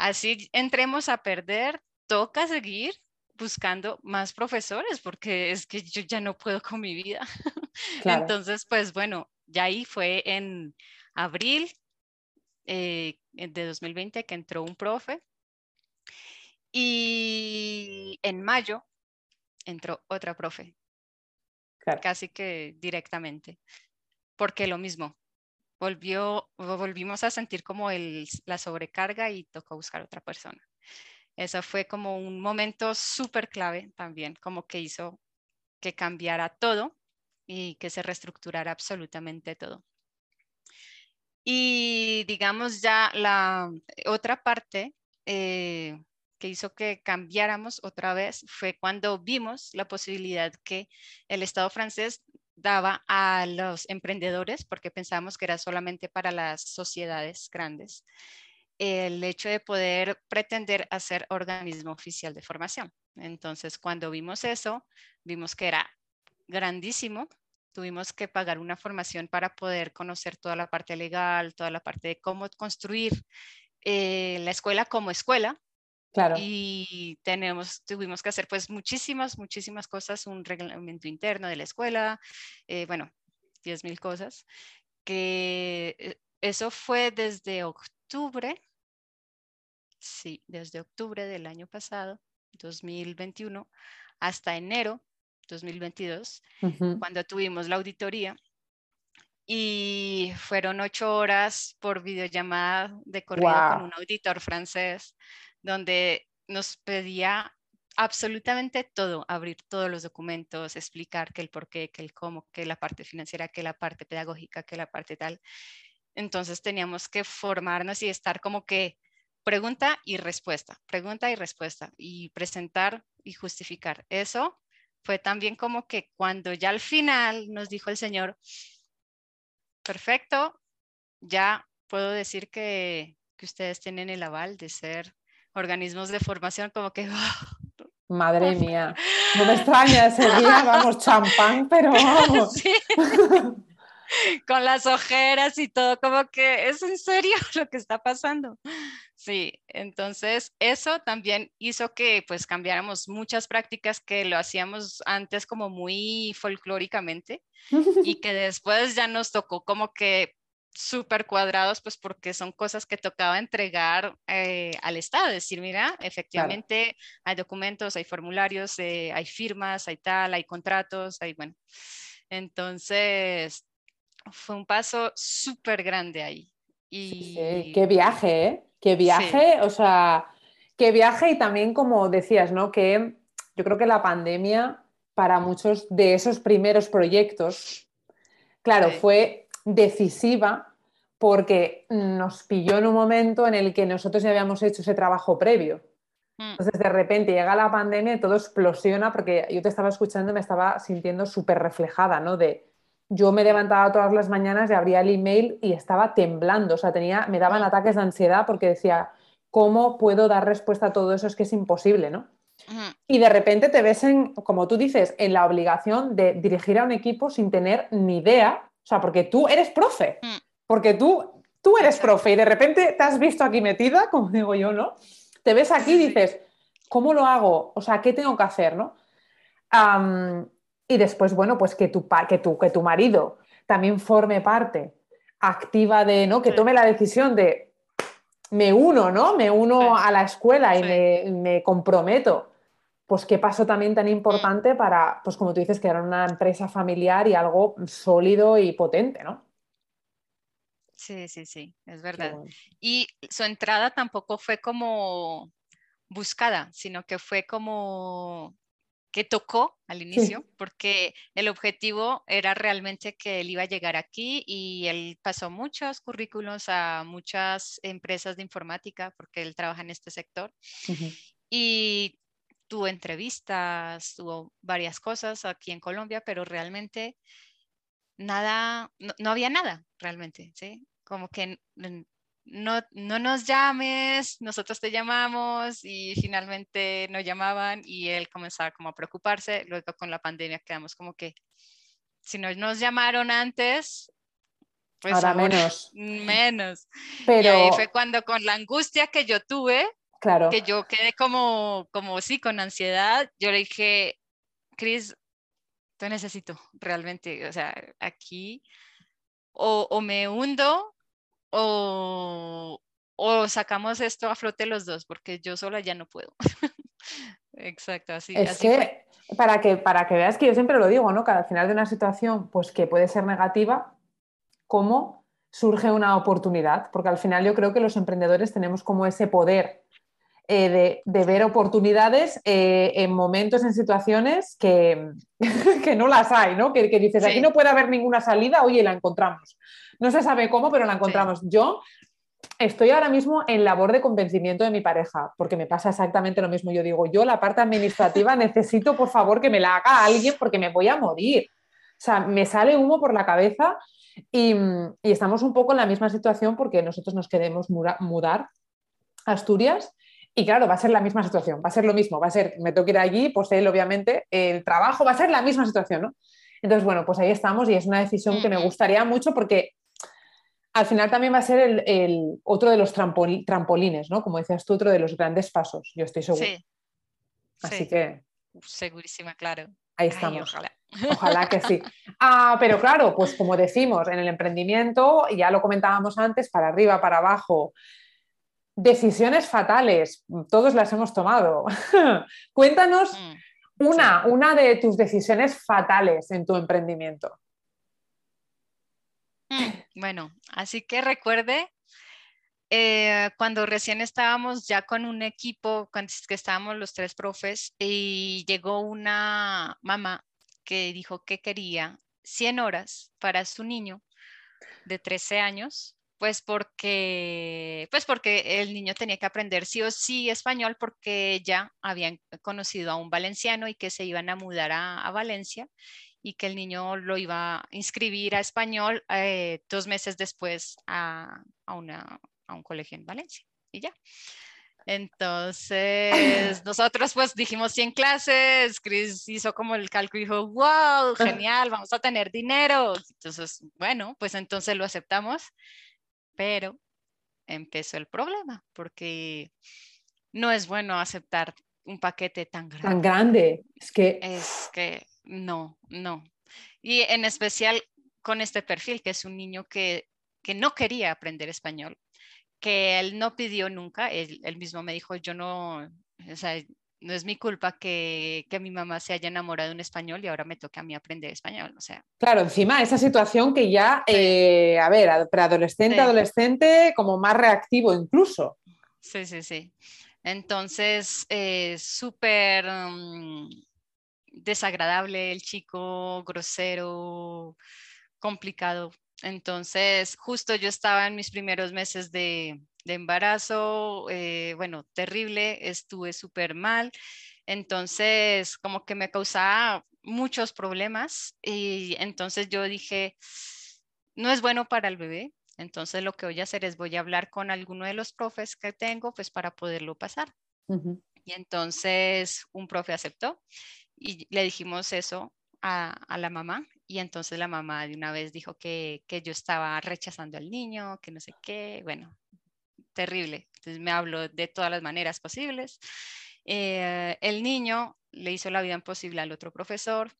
Así entremos a perder, toca seguir buscando más profesores porque es que yo ya no puedo con mi vida. *laughs* Entonces, pues bueno, ya ahí fue en abril eh, de 2020 que entró un profe. Y en mayo entró otra profe, casi que directamente, porque lo mismo, volvió, volvimos a sentir como el, la sobrecarga y tocó buscar otra persona. Eso fue como un momento súper clave también, como que hizo que cambiara todo y que se reestructurara absolutamente todo. Y digamos ya la otra parte eh, que hizo que cambiáramos otra vez fue cuando vimos la posibilidad que el Estado francés daba a los emprendedores, porque pensábamos que era solamente para las sociedades grandes, el hecho de poder pretender hacer organismo oficial de formación. Entonces, cuando vimos eso, vimos que era grandísimo. Tuvimos que pagar una formación para poder conocer toda la parte legal, toda la parte de cómo construir eh, la escuela como escuela, Claro. Y tenemos, tuvimos que hacer pues muchísimas, muchísimas cosas, un reglamento interno de la escuela, eh, bueno, 10 mil cosas, que eh, eso fue desde octubre, sí, desde octubre del año pasado, 2021, hasta enero 2022, cuando tuvimos la auditoría. Y fueron ocho horas por videollamada de corrido con un auditor francés, donde nos pedía absolutamente todo, abrir todos los documentos, explicar que el por qué, que el cómo, que la parte financiera, que la parte pedagógica, que la parte tal. Entonces teníamos que formarnos y estar como que pregunta y respuesta, pregunta y respuesta, y presentar y justificar. Eso fue también como que cuando ya al final nos dijo el Señor, perfecto, ya puedo decir que, que ustedes tienen el aval de ser organismos de formación, como que... *laughs* Madre mía, no me extraña ese día, *laughs* vamos, champán, pero vamos. *laughs* Con las ojeras y todo, como que es en serio lo que está pasando. Sí, entonces eso también hizo que pues cambiáramos muchas prácticas que lo hacíamos antes como muy folclóricamente y que después ya nos tocó como que súper cuadrados, pues porque son cosas que tocaba entregar eh, al Estado, decir, mira, efectivamente hay documentos, hay formularios, eh, hay firmas, hay tal, hay contratos, hay, bueno. Entonces, fue un paso súper grande ahí. Y... Qué viaje, ¿eh? Qué viaje, o sea, qué viaje y también como decías, ¿no? Que yo creo que la pandemia para muchos de esos primeros proyectos, claro, fue decisiva porque nos pilló en un momento en el que nosotros ya habíamos hecho ese trabajo previo. Mm. Entonces, de repente llega la pandemia y todo explosiona porque yo te estaba escuchando y me estaba sintiendo súper reflejada, ¿no? De yo me levantaba todas las mañanas y abría el email y estaba temblando, o sea, tenía, me daban mm. ataques de ansiedad porque decía, ¿cómo puedo dar respuesta a todo eso? Es que es imposible, ¿no? Y de repente te ves en, como tú dices, en la obligación de dirigir a un equipo sin tener ni idea sea, porque tú eres profe, mm. porque tú, tú eres profe y de repente te has visto aquí metida, *laughs* como digo yo, ¿no? Te ves aquí y dices, ¿cómo lo hago? O sea, ¿qué tengo que hacer, no? y después, bueno, pues que tu, que, tu, que tu marido también forme parte activa de, ¿no? Que tome la decisión de, me uno, ¿no? Me uno a la escuela y me, me comprometo pues qué pasó también tan importante para, pues como tú dices, que era una empresa familiar y algo sólido y potente, ¿no? Sí, sí, sí, es verdad. Y su entrada tampoco fue como buscada, sino que fue como que tocó al inicio, porque el objetivo era realmente que él iba a llegar aquí y él pasó muchos currículos a muchas empresas de informática, porque él trabaja en este sector. Y tuvo entrevistas, tuvo varias cosas aquí en Colombia, pero realmente nada, no, había nada realmente, ¿sí? Como que no, no nos llames, nosotros te llamamos y finalmente no llamaban y él comenzaba como a preocuparse. Luego con la pandemia quedamos como que si no nos llamaron antes, pues ahora, menos. *laughs* Menos. Pero... Y ahí fue cuando con la angustia que yo tuve, Claro. Que yo quedé como, como sí, con ansiedad. Yo le dije, Cris, te necesito realmente, o sea, aquí o, me hundo o, o, sacamos esto a flote los dos, porque yo sola ya no puedo. *laughs* Exacto, así. Es que, Para que para que veas que yo siempre lo digo, ¿no? Que al final de una situación, pues que puede ser negativa, ¿cómo surge una oportunidad? Porque al final yo creo que los emprendedores tenemos como ese poder eh, de, ver oportunidades eh, en momentos, en situaciones que, *laughs* que, no las hay, ¿no? Que, dices, aquí no puede haber ninguna salida, oye, la encontramos. No se sabe cómo, pero la encontramos. Yo estoy ahora mismo en labor de convencimiento de mi pareja, porque me pasa exactamente lo mismo. Yo digo, yo la parte administrativa *laughs* necesito, por favor, que me la haga alguien porque me voy a morir. O sea, me sale humo por la cabeza y, y estamos un poco en la misma situación porque nosotros nos queremos mudar a Asturias y claro, va a ser la misma situación, va a ser lo mismo, va a ser, me tengo que ir allí, pues él obviamente, el trabajo va a ser la misma situación, ¿no? Entonces, bueno, pues ahí estamos y es una decisión que me gustaría mucho porque al final también va a ser el, otro de los trampolines, ¿no? Como decías tú, otro de los grandes pasos, yo estoy seguro. Sí. Así que... Segurísima, claro. Ahí estamos. ojalá. Ojalá que sí. *laughs* Ah, pero claro, pues como decimos, en el emprendimiento, ya lo comentábamos antes, para arriba, para abajo, decisiones fatales, todos las hemos tomado. *laughs* Cuéntanos mm, una, una de tus decisiones fatales en tu emprendimiento. Mm, bueno, así que recuerde eh, cuando recién estábamos ya con un equipo, cuando que estábamos los tres profes, y llegó una mamá que dijo que quería 100 horas para su niño de 13 años, pues porque, pues porque el niño tenía que aprender sí o sí español porque ya habían conocido a un valenciano y que se iban a mudar a, Valencia y que el niño lo iba a inscribir a español eh, dos meses después a, a, una, a un colegio en Valencia y ya. Entonces, *laughs* nosotros pues dijimos 100 clases, Chris hizo como el cálculo y dijo, wow, genial, vamos a tener dinero. Entonces, bueno, pues entonces lo aceptamos, pero empezó el problema, porque no es bueno aceptar un paquete tan grande. Tan grande, es que... Es que no, no. Y en especial con este perfil, que es un niño que, que no quería aprender español, que él no pidió nunca, él, mismo me dijo, yo no, o sea, no es mi culpa que, que, mi mamá se haya enamorado de un español y ahora me toca a mí aprender español. O sea. Claro, encima esa situación que ya, eh, a ver, preadolescente, adolescente, como más reactivo incluso. Sí, sí, sí. Entonces, eh, súper mm, desagradable el chico, grosero, complicado entonces, justo yo estaba en mis primeros meses de, embarazo, eh, bueno, terrible, estuve súper mal. Entonces, como que me causaba muchos problemas y entonces yo dije, no es bueno para el bebé. Entonces, lo que voy a hacer es voy a hablar con alguno de los profes que tengo, pues para poderlo pasar. Y entonces un profe aceptó y le dijimos eso a, la mamá y entonces la mamá de una vez dijo que, yo estaba rechazando al niño, que no sé qué, bueno, terrible. Entonces me habló de todas las maneras posibles. Eh, el niño le hizo la vida imposible al otro profesor,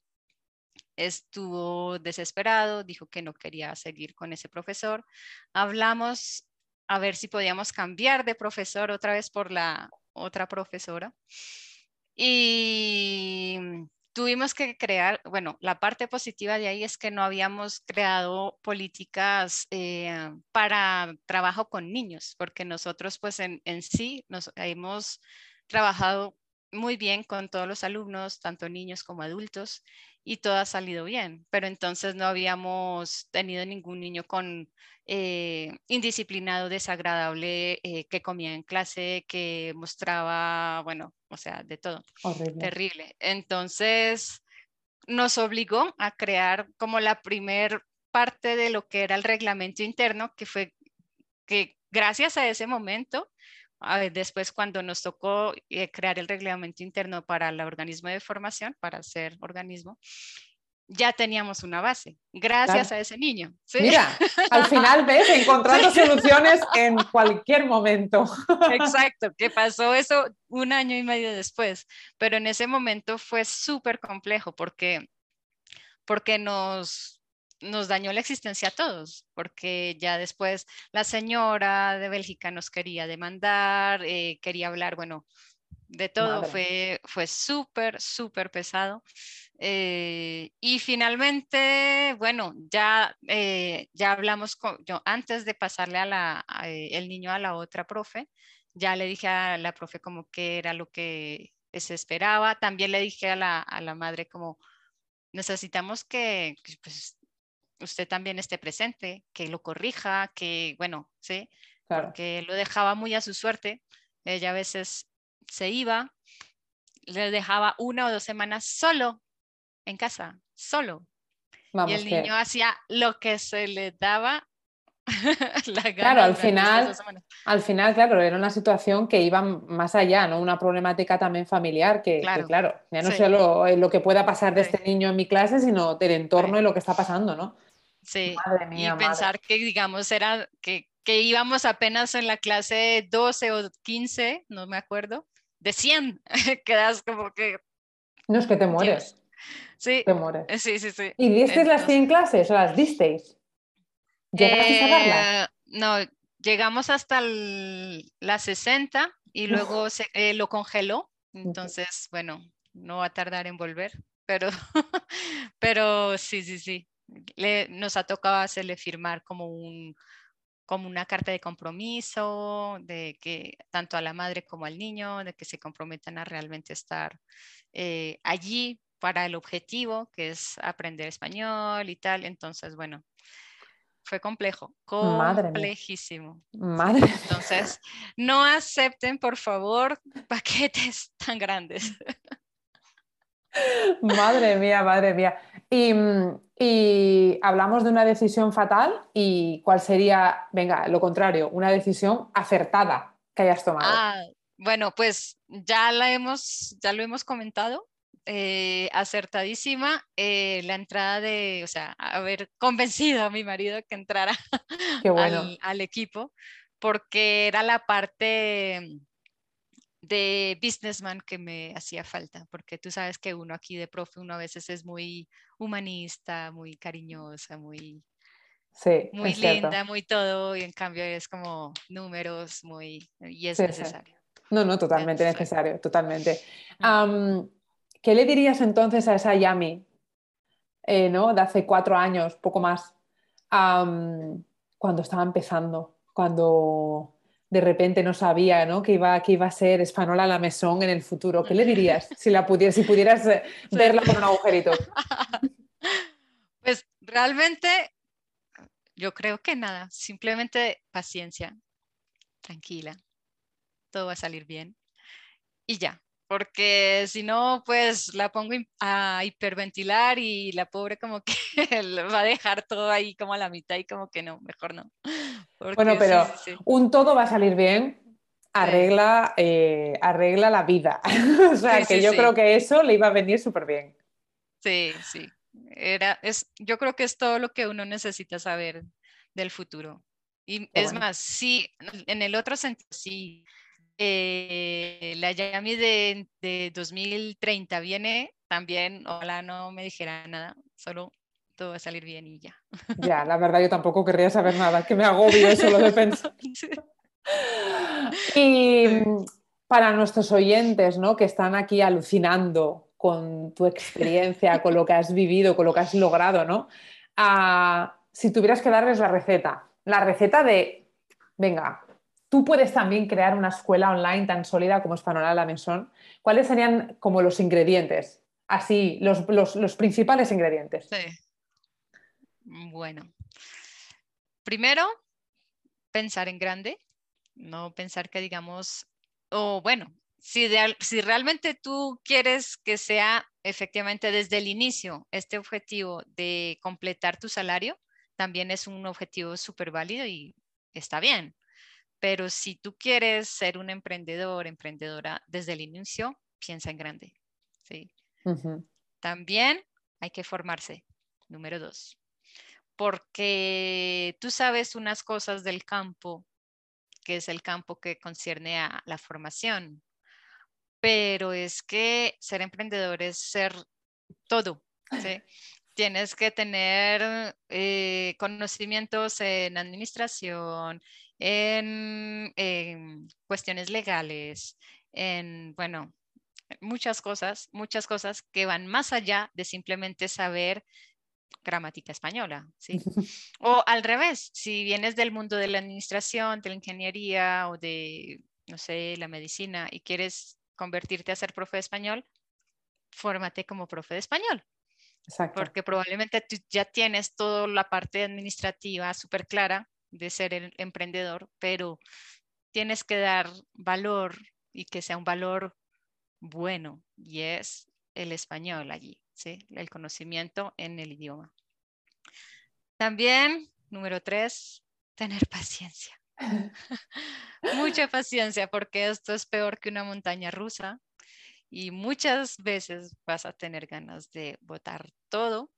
estuvo desesperado, dijo que no quería seguir con ese profesor. Hablamos a ver si podíamos cambiar de profesor otra vez por la otra profesora. Y tuvimos que crear, bueno, la parte positiva de ahí es que no habíamos creado políticas eh, para trabajo con niños, porque nosotros pues en, en sí nos hemos trabajado muy bien con todos los alumnos, tanto niños como adultos, y todo ha salido bien, pero entonces no habíamos tenido ningún niño con eh, indisciplinado, desagradable, eh, que comía en clase, que mostraba, bueno, o sea, de todo. Terrible. Entonces nos obligó a crear como la primer parte de lo que era el reglamento interno, que fue que gracias a ese momento después cuando nos tocó eh, crear el reglamento interno para el organismo de formación, para ser organismo, ya teníamos una base, gracias a ese niño. Mira, al final ves *laughs* encontrando soluciones en cualquier momento. Exacto, que pasó eso un año y medio después, pero en ese momento fue súper complejo porque, porque nos, nos dañó la existencia a todos, porque ya después la señora de Bélgica nos quería demandar, eh, quería hablar, bueno, de todo, fue, fue súper, súper pesado. Eh, y finalmente, bueno, ya, eh, ya hablamos con, yo antes de pasarle a la, el niño a la otra profe, ya le dije a la profe como que era lo que se esperaba, también le dije a la, a la madre como necesitamos que, pues, usted también esté presente, que lo corrija, que, bueno, sí, porque lo dejaba muy a su suerte. Ella a veces se iba, le dejaba una o dos semanas solo en casa, solo. y el niño hacía lo que se le daba *laughs* la gana claro, al final, al final, claro, era una situación que iba más allá, ¿no? Una problemática también familiar, que claro, ya no solo lo que pueda pasar de este niño en mi clase, sino del entorno y lo que está pasando, ¿no? Sí, y pensar que, digamos, era que, que, íbamos apenas en la clase 12 o 15, no me acuerdo, de 100, *laughs* quedas como que... No es que te mueres. Sí. Te mueres. Sí, sí, sí. ¿Y disteis las 100 clases o las disteis? ¿Llegasteis a darlas? Eh, no, llegamos hasta las 60 y luego se, eh, lo congeló. Entonces, bueno, no va a tardar en volver, pero, *laughs* pero sí, sí, sí. Le, nos ha tocado hacerle firmar como un como una carta de compromiso, de que tanto a la madre como al niño, de que se comprometan a realmente estar eh, allí para el objetivo, que es aprender español y tal. Entonces, bueno, fue complejo, complejísimo. Madre Entonces, no acepten, por favor, *laughs* paquetes tan grandes. Madre mía, madre mía. Y, hablamos de una decisión fatal y cuál sería, venga, lo contrario, una decisión acertada que hayas tomado. Ah, bueno, pues ya la hemos, ya lo hemos comentado. Eh, acertadísima eh, la entrada de, o sea, haber convencido a mi marido que entrara *laughs* al, equipo, porque era la parte de businessman que me hacía falta, porque tú sabes que uno aquí de profe, uno a veces es muy humanista, muy cariñosa, muy, muy linda, muy todo, y en cambio es como números, muy, y es necesario. No, no, totalmente necesario, totalmente. ¿Qué le dirías entonces a esa Yami, eh, ¿no? De hace cuatro años, poco más, cuando estaba empezando, cuando de repente no sabía ¿no? Que, iba, que iba a ser Espanola la mesón en el futuro. ¿Qué le dirías si, la pudieras, si pudieras eh, verla con un agujerito? *laughs* Pues realmente yo creo que nada, simplemente paciencia, tranquila, todo va a salir bien y ya porque si no, pues la pongo a hiperventilar y la pobre como que *laughs* va a dejar todo ahí como a la mitad y como que no, mejor no. *laughs* bueno, pero un todo va a salir bien, arregla, eh, arregla la vida. *laughs* o sea, que yo creo que eso le iba a venir súper bien. Sí, sí. Era, es, yo creo que es todo lo que uno necesita saber del futuro. Y es más, sí, en el otro sentido, sí, eh, la Yami de, de, 2030 viene, también, ojalá no me dijera nada, solo todo va a salir bien y ya. Ya, la verdad yo tampoco querría saber nada, que me agobio solo de pensar. *laughs* Y mm, para nuestros oyentes, ¿no? Que están aquí alucinando con tu experiencia, con lo que has vivido, con lo que has logrado, ¿no? Ah, si tuvieras que darles la receta, la receta de, venga, tú puedes también crear una escuela online tan sólida como Espanola La Mesón. ¿Cuáles serían como los ingredientes? Así, los, los, principales ingredientes. Sí. Bueno, primero, pensar en grande, no pensar que digamos, o bueno, si, si, realmente tú quieres que sea efectivamente desde el inicio este objetivo de completar tu salario, también es un objetivo súper válido y está bien. Pero si tú quieres ser un emprendedor, emprendedora desde el inicio, piensa en grande. ¿sí? También hay que formarse, número dos, porque tú sabes unas cosas del campo, que es el campo que concierne a la formación, pero es que ser emprendedor es ser todo. ¿sí? *laughs* Tienes que tener eh, conocimientos en administración, en, cuestiones legales, en, bueno, muchas cosas, muchas cosas que van más allá de simplemente saber gramática española, ¿sí? *laughs* O al revés, si vienes del mundo de la administración, de la ingeniería o de, no sé, la medicina y quieres convertirte a ser profe de español, fórmate como profe de español. Exacto. Porque probablemente tú ya tienes toda la parte administrativa súper clara de ser el emprendedor, pero tienes que dar valor y que sea un valor bueno y es el español allí, ¿sí? el conocimiento en el idioma. También, número tres, tener paciencia. *laughs* Mucha paciencia porque esto es peor que una montaña rusa y muchas veces vas a tener ganas de botar todo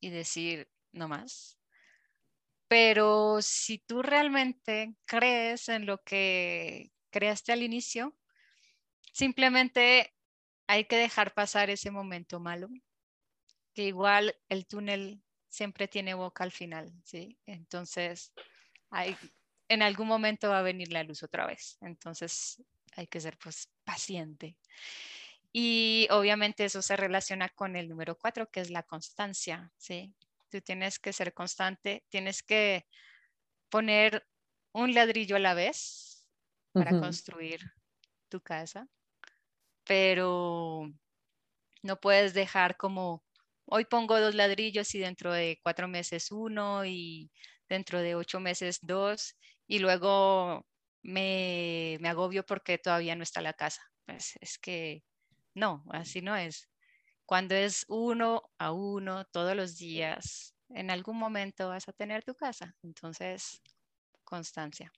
y decir, no más. Pero si tú realmente crees en lo que creaste al inicio, simplemente hay que dejar pasar ese momento malo, que igual el túnel siempre tiene boca al final, ¿sí? Entonces, hay, en algún momento va a venir la luz otra vez. Entonces, hay que ser pues paciente. Y obviamente eso se relaciona con el número cuatro, que es la constancia, ¿sí? Tú tienes que ser constante, tienes que poner un ladrillo a la vez para construir tu casa, pero no puedes dejar como, hoy pongo dos ladrillos y dentro de cuatro meses uno y dentro de ocho meses dos y luego me, me agobio porque todavía no está la casa. Pues es que no, así no es. Cuando es uno a uno todos los días, en algún momento vas a tener tu casa. Entonces, constancia.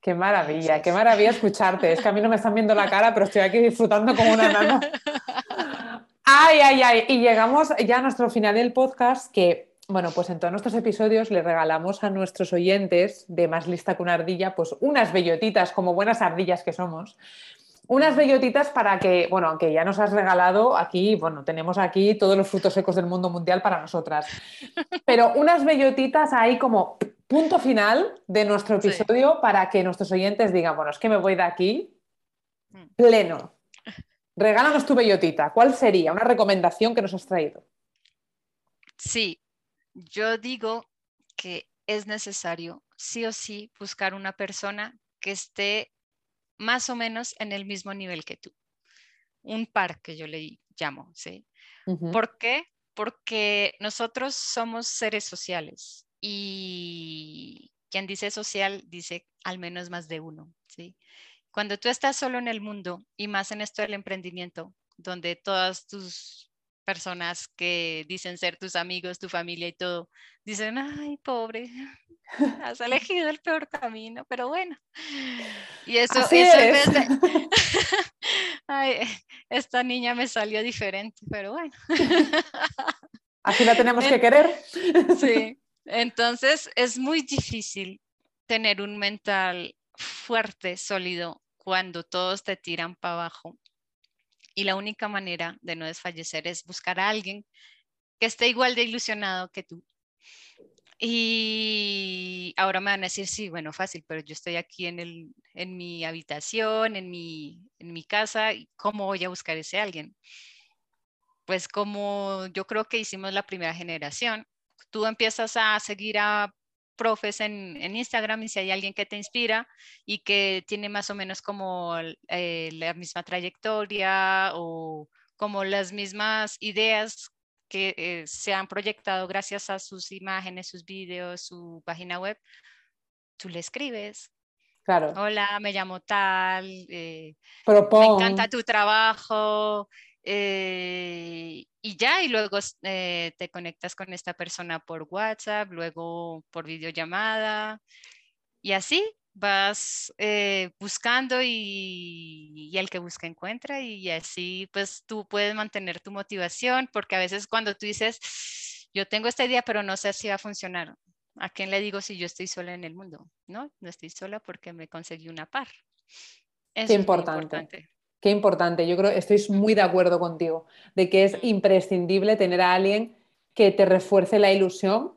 Qué maravilla, qué maravilla *laughs* escucharte. Es que a mí no me están viendo la cara, pero estoy aquí disfrutando como una nana. Ay, ay, ay. Y llegamos ya a nuestro final del podcast que bueno, pues en todos nuestros episodios le regalamos a nuestros oyentes de Más Lista que una ardilla, pues unas bellotitas, como buenas ardillas que somos. Unas bellotitas para que, bueno, aunque ya nos has regalado aquí, bueno, tenemos aquí todos los frutos secos del mundo mundial para nosotras. *laughs* Pero unas bellotitas ahí como punto final de nuestro episodio para que nuestros oyentes digan, bueno, es que me voy de aquí mm. pleno. *laughs* Regálanos tu bellotita. ¿Cuál sería una recomendación que nos has traído? Sí, yo digo que es necesario sí o sí buscar una persona que esté más o menos en el mismo nivel que tú. Un par que yo le llamo, ¿sí? ¿Por qué? Porque nosotros somos seres sociales y quien dice social dice al menos más de uno, ¿sí? Cuando tú estás solo en el mundo y más en esto del emprendimiento, donde todas tus personas que dicen ser tus amigos, tu familia y todo, dicen, ay, pobre, *laughs* has elegido el peor camino, pero bueno. Y eso, es. *laughs* *laughs* ay, esta niña me salió diferente, pero bueno. Así la tenemos que querer. Sí, entonces es muy difícil tener un mental fuerte, sólido, cuando todos te tiran para abajo y la única manera de no desfallecer es buscar a alguien que esté igual de ilusionado que tú. Y ahora me van a decir, sí, bueno, fácil, pero yo estoy aquí en, el, en mi habitación, en mi, en mi casa, ¿cómo voy a buscar ese alguien? Pues como yo creo que hicimos la primera generación, tú empiezas a seguir a profes en, Instagram y si hay alguien que te inspira y que tiene más o menos como eh, la misma trayectoria o como las mismas ideas que eh, se han proyectado gracias a sus imágenes, sus vídeos, su página web, tú le escribes. Claro. Hola, me llamo tal, eh, me encanta tu trabajo, eh, y ya, y luego eh, te conectas con esta persona por WhatsApp, luego por videollamada, y así vas eh, buscando y, y, el que busca encuentra, y así pues tú puedes mantener tu motivación, porque a veces cuando tú dices, yo tengo esta idea, pero no sé si va a funcionar, ¿a quién le digo si yo estoy sola en el mundo? No, no estoy sola porque me conseguí una par. Qué importante. Qué importante, yo creo, estoy muy de acuerdo contigo, de que es imprescindible tener a alguien que te refuerce la ilusión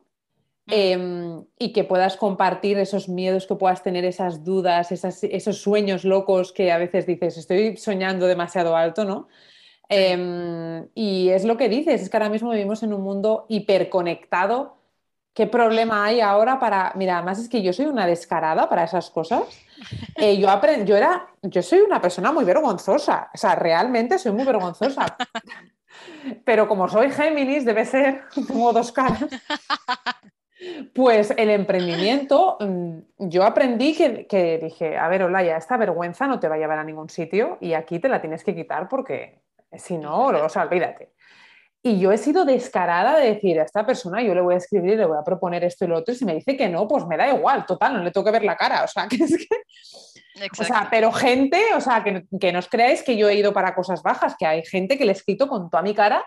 em, y que puedas compartir esos miedos que puedas tener, esas dudas, esos sueños locos que a veces dices, estoy soñando demasiado alto, ¿no? Em, y es lo que dices, es que ahora mismo vivimos en un mundo hiperconectado ¿Qué problema hay ahora para.? Mira, además es que yo soy una descarada para esas cosas. Eh, yo, aprendí, yo, era, yo soy una persona muy vergonzosa. O sea, realmente soy muy vergonzosa. Pero como soy Géminis, debe ser, *laughs* tengo dos caras. Pues el emprendimiento, mm, yo aprendí que, dije, a ver, Olaya, esta vergüenza no te va a llevar a ningún sitio y aquí te la tienes que quitar porque si no, olvídate. Y yo he sido descarada de decir a esta persona, yo le voy a escribir y le voy a proponer esto y lo otro, y si me dice que no, pues me da igual, total, no le tengo que ver la cara. O sea, *laughs* que es que. O sea, pero gente, o sea, que, que no os creáis que yo he ido para cosas bajas, que hay gente que le he escrito con toda mi cara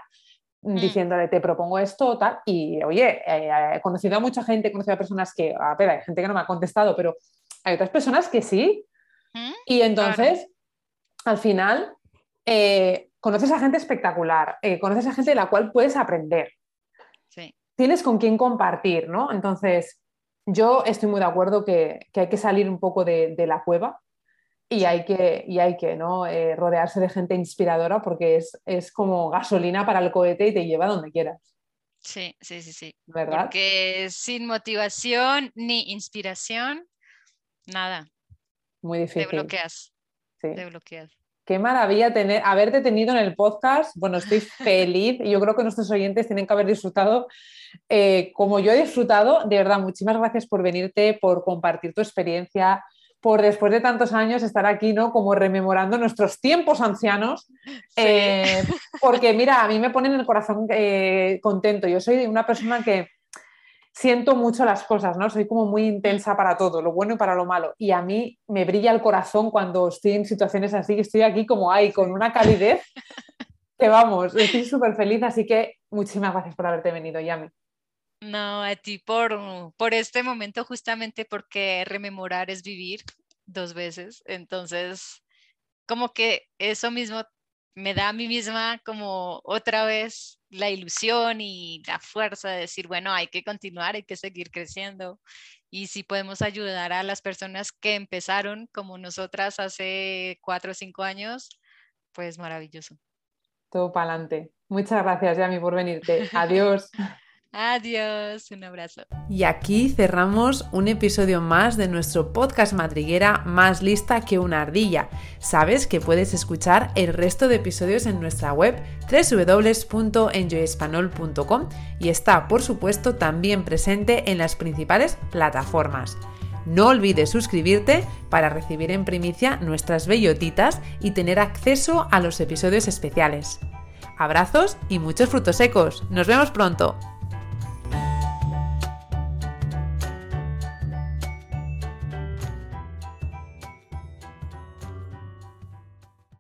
mm. diciéndole, te propongo esto tal. Y oye, eh, he conocido a mucha gente, he conocido a personas que, a ver, hay gente que no me ha contestado, pero hay otras personas que sí. ¿Mm? Y entonces, al final, eh, conoces a gente espectacular, eh, conoces a gente de la cual puedes aprender. Tienes con quién compartir, ¿no? Entonces, yo estoy muy de acuerdo que, hay que salir un poco de, la cueva y hay que, y hay que ¿no? Eh, rodearse de gente inspiradora porque es, como gasolina para el cohete y te lleva donde quieras. Sí, sí, sí, sí. ¿Verdad? Porque sin motivación ni inspiración, nada. Muy difícil. Te bloqueas. Sí. Te bloqueas. Qué maravilla tener, haberte tenido en el podcast. Bueno, estoy *laughs* feliz y yo creo que nuestros oyentes tienen que haber disfrutado eh, como yo he disfrutado. De verdad, muchísimas gracias por venirte, por compartir tu experiencia, por después de tantos años estar aquí, ¿no? Como rememorando nuestros tiempos ancianos. Eh, porque mira, a mí me ponen el corazón eh, contento. Yo soy una persona que siento mucho las cosas, ¿no? Soy como muy intensa para todo, lo bueno y para lo malo. Y a mí me brilla el corazón cuando estoy en situaciones así, que estoy aquí como ahí, con una calidez que vamos, estoy súper feliz, así que muchísimas gracias por haberte venido, Yami. No, a ti por, por este momento, justamente porque rememorar es vivir dos veces. Entonces, como que eso mismo me da a mí misma como otra vez la ilusión y la fuerza de decir, bueno, hay que continuar, hay que seguir creciendo. Y si podemos ayudar a las personas que empezaron como nosotras hace cuatro o cinco años, pues maravilloso. Todo para adelante. Muchas gracias, Yami, por venirte. Adiós. *laughs* Adiós, un abrazo. Y aquí cerramos un episodio más de nuestro podcast madriguera más lista que una ardilla. Sabes que puedes escuchar el resto de episodios en nuestra web www.enjoyespanol.com y está, por supuesto, también presente en las principales plataformas. No olvides suscribirte para recibir en primicia nuestras bellotitas y tener acceso a los episodios especiales. Abrazos y muchos frutos secos. Nos vemos pronto.